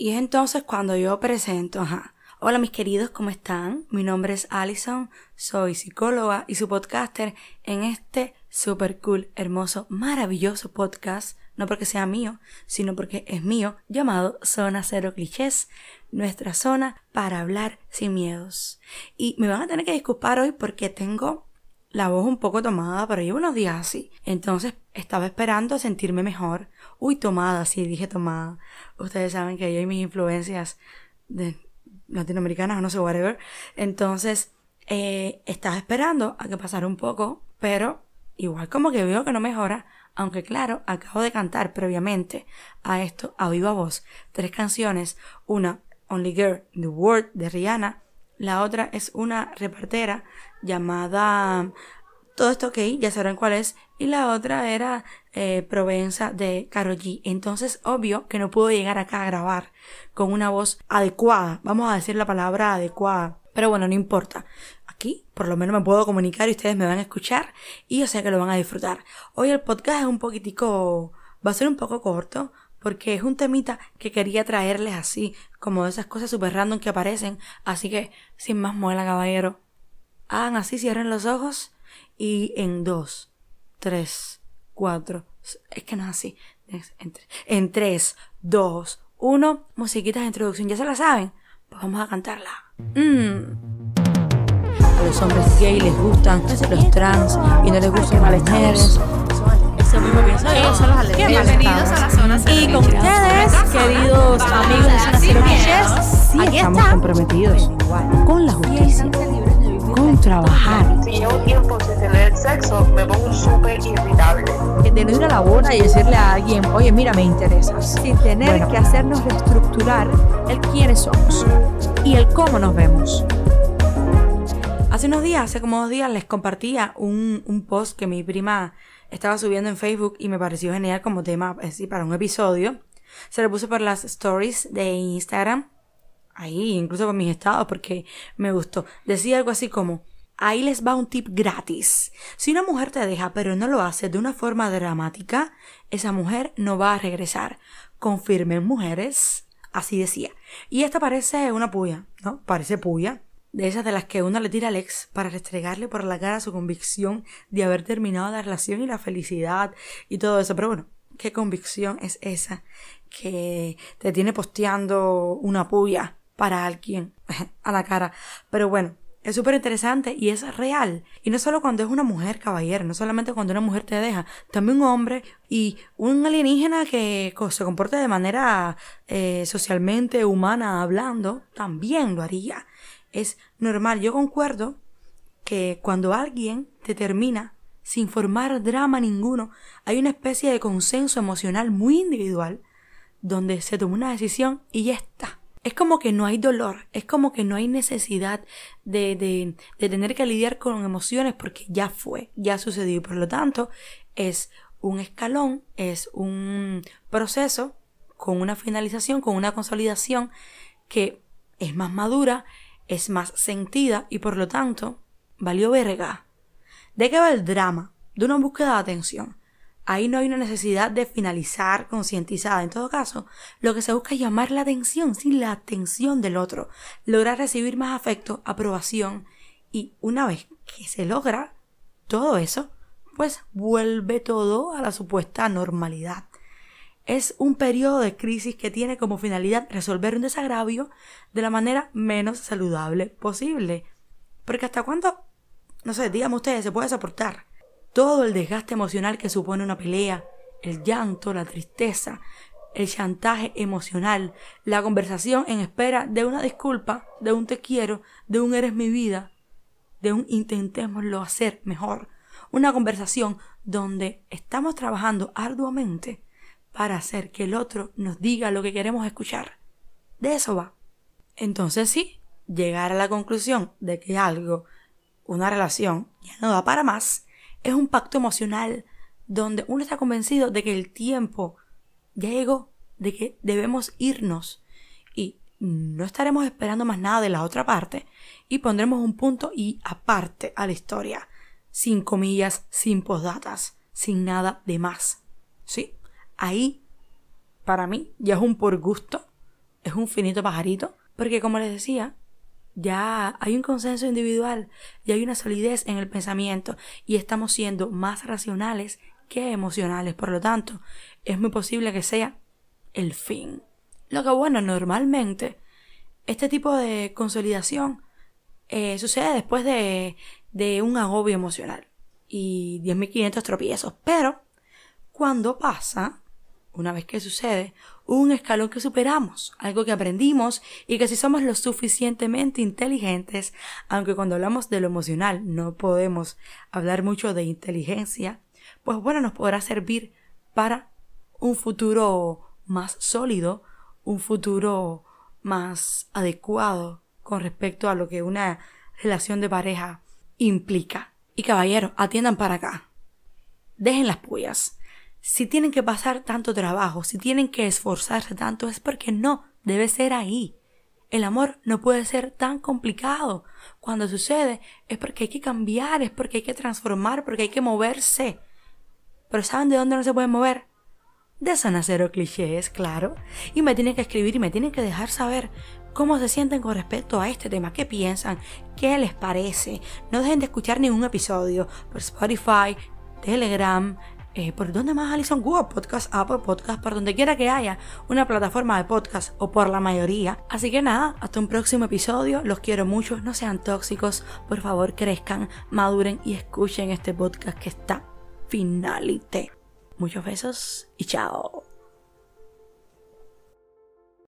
Y es entonces cuando yo presento, ajá. Hola mis queridos, ¿cómo están? Mi nombre es Alison, soy psicóloga y su podcaster en este super cool, hermoso, maravilloso podcast, no porque sea mío, sino porque es mío, llamado Zona Cero Clichés, nuestra zona para hablar sin miedos. Y me van a tener que disculpar hoy porque tengo la voz un poco tomada, pero llevo unos días así. Entonces estaba esperando sentirme mejor. Uy, tomada, sí, dije tomada. Ustedes saben que yo y mis influencias de latinoamericanas, no sé, whatever. Entonces, eh, estaba esperando a que pasara un poco, pero igual como que veo que no mejora. Aunque claro, acabo de cantar previamente a esto a viva voz tres canciones. Una, Only Girl in the World de Rihanna. La otra es una repartera llamada Todo esto ok, ya sabrán cuál es. Y la otra era eh, Provenza de Karol G. Entonces, obvio que no puedo llegar acá a grabar con una voz adecuada. Vamos a decir la palabra adecuada. Pero bueno, no importa. Aquí, por lo menos me puedo comunicar y ustedes me van a escuchar y yo sé que lo van a disfrutar. Hoy el podcast es un poquitico, va a ser un poco corto porque es un temita que quería traerles así, como de esas cosas super random que aparecen. Así que, sin más muela, caballero, hagan así, cierren los ojos y en dos, tres, cuatro, es que no es así. En, tres, dos, uno, musiquitas de introducción, ¿ya se la saben? Pues vamos a cantarla. Mm. A los hombres gay les gustan los trans y no les gustan las mujeres. Mismo pienso yo. Bienvenidos a la zona Y con ustedes, queridos amigos de Zona Cero sí estamos comprometidos con la justicia con trabajar. Si llevo tiempo sin tener sexo, me pongo súper irritable. De no ir a la boda y decirle a alguien, oye, mira, me interesas. Sin tener que hacernos reestructurar el quiénes somos y el cómo nos vemos. Hace unos días, hace como dos días, les compartía un, un post que mi prima estaba subiendo en Facebook y me pareció genial como tema, para un episodio. Se lo puse por las stories de Instagram ahí, incluso con mis estados, porque me gustó. Decía algo así como, ahí les va un tip gratis. Si una mujer te deja pero no lo hace de una forma dramática, esa mujer no va a regresar. Confirmen mujeres, así decía. Y esta parece una puya, ¿no? Parece puya. De esas de las que uno le tira al ex para restregarle por la cara su convicción de haber terminado la relación y la felicidad y todo eso. Pero bueno, ¿qué convicción es esa que te tiene posteando una puya para alguien a la cara. Pero bueno, es súper interesante y es real. Y no solo cuando es una mujer, caballero, no solamente cuando una mujer te deja, también un hombre y un alienígena que se comporte de manera eh, socialmente humana hablando, también lo haría. Es normal. Yo concuerdo que cuando alguien te termina sin formar drama ninguno, hay una especie de consenso emocional muy individual donde se toma una decisión y ya está es como que no hay dolor, es como que no hay necesidad de, de, de, tener que lidiar con emociones porque ya fue, ya sucedió y por lo tanto es un escalón, es un proceso con una finalización, con una consolidación que es más madura, es más sentida y por lo tanto valió verga. ¿De qué va el drama? De una búsqueda de atención. Ahí no hay una necesidad de finalizar concientizada. En todo caso, lo que se busca es llamar la atención, sí, la atención del otro. Lograr recibir más afecto, aprobación. Y una vez que se logra todo eso, pues vuelve todo a la supuesta normalidad. Es un periodo de crisis que tiene como finalidad resolver un desagravio de la manera menos saludable posible. Porque hasta cuándo, no sé, díganme ustedes, se puede soportar todo el desgaste emocional que supone una pelea, el llanto, la tristeza, el chantaje emocional, la conversación en espera de una disculpa, de un te quiero, de un eres mi vida, de un intentémoslo hacer mejor. Una conversación donde estamos trabajando arduamente para hacer que el otro nos diga lo que queremos escuchar. De eso va. Entonces sí, llegar a la conclusión de que algo, una relación, ya no da para más, es un pacto emocional donde uno está convencido de que el tiempo ya llegó, de que debemos irnos y no estaremos esperando más nada de la otra parte y pondremos un punto y aparte a la historia, sin comillas, sin postdatas, sin nada de más. Sí, ahí para mí ya es un por gusto es un finito pajarito, porque como les decía, ya hay un consenso individual, ya hay una solidez en el pensamiento y estamos siendo más racionales que emocionales. Por lo tanto, es muy posible que sea el fin. Lo que bueno, normalmente este tipo de consolidación eh, sucede después de, de un agobio emocional y 10.500 tropiezos. Pero cuando pasa, una vez que sucede, un escalón que superamos, algo que aprendimos y que si somos lo suficientemente inteligentes, aunque cuando hablamos de lo emocional no podemos hablar mucho de inteligencia, pues bueno, nos podrá servir para un futuro más sólido, un futuro más adecuado con respecto a lo que una relación de pareja implica. Y caballeros, atiendan para acá. Dejen las puyas. Si tienen que pasar tanto trabajo, si tienen que esforzarse tanto, es porque no debe ser ahí. El amor no puede ser tan complicado. Cuando sucede es porque hay que cambiar, es porque hay que transformar, porque hay que moverse. Pero ¿saben de dónde no se puede mover? De San Cero Clichés, claro. Y me tienen que escribir y me tienen que dejar saber cómo se sienten con respecto a este tema, qué piensan, qué les parece. No dejen de escuchar ningún episodio por Spotify, Telegram, eh, ¿por dónde más, Alison? Google Podcast, Apple Podcast, por donde quiera que haya una plataforma de podcast o por la mayoría. Así que nada, hasta un próximo episodio. Los quiero mucho, no sean tóxicos, por favor crezcan, maduren y escuchen este podcast que está finalité. Muchos besos y chao.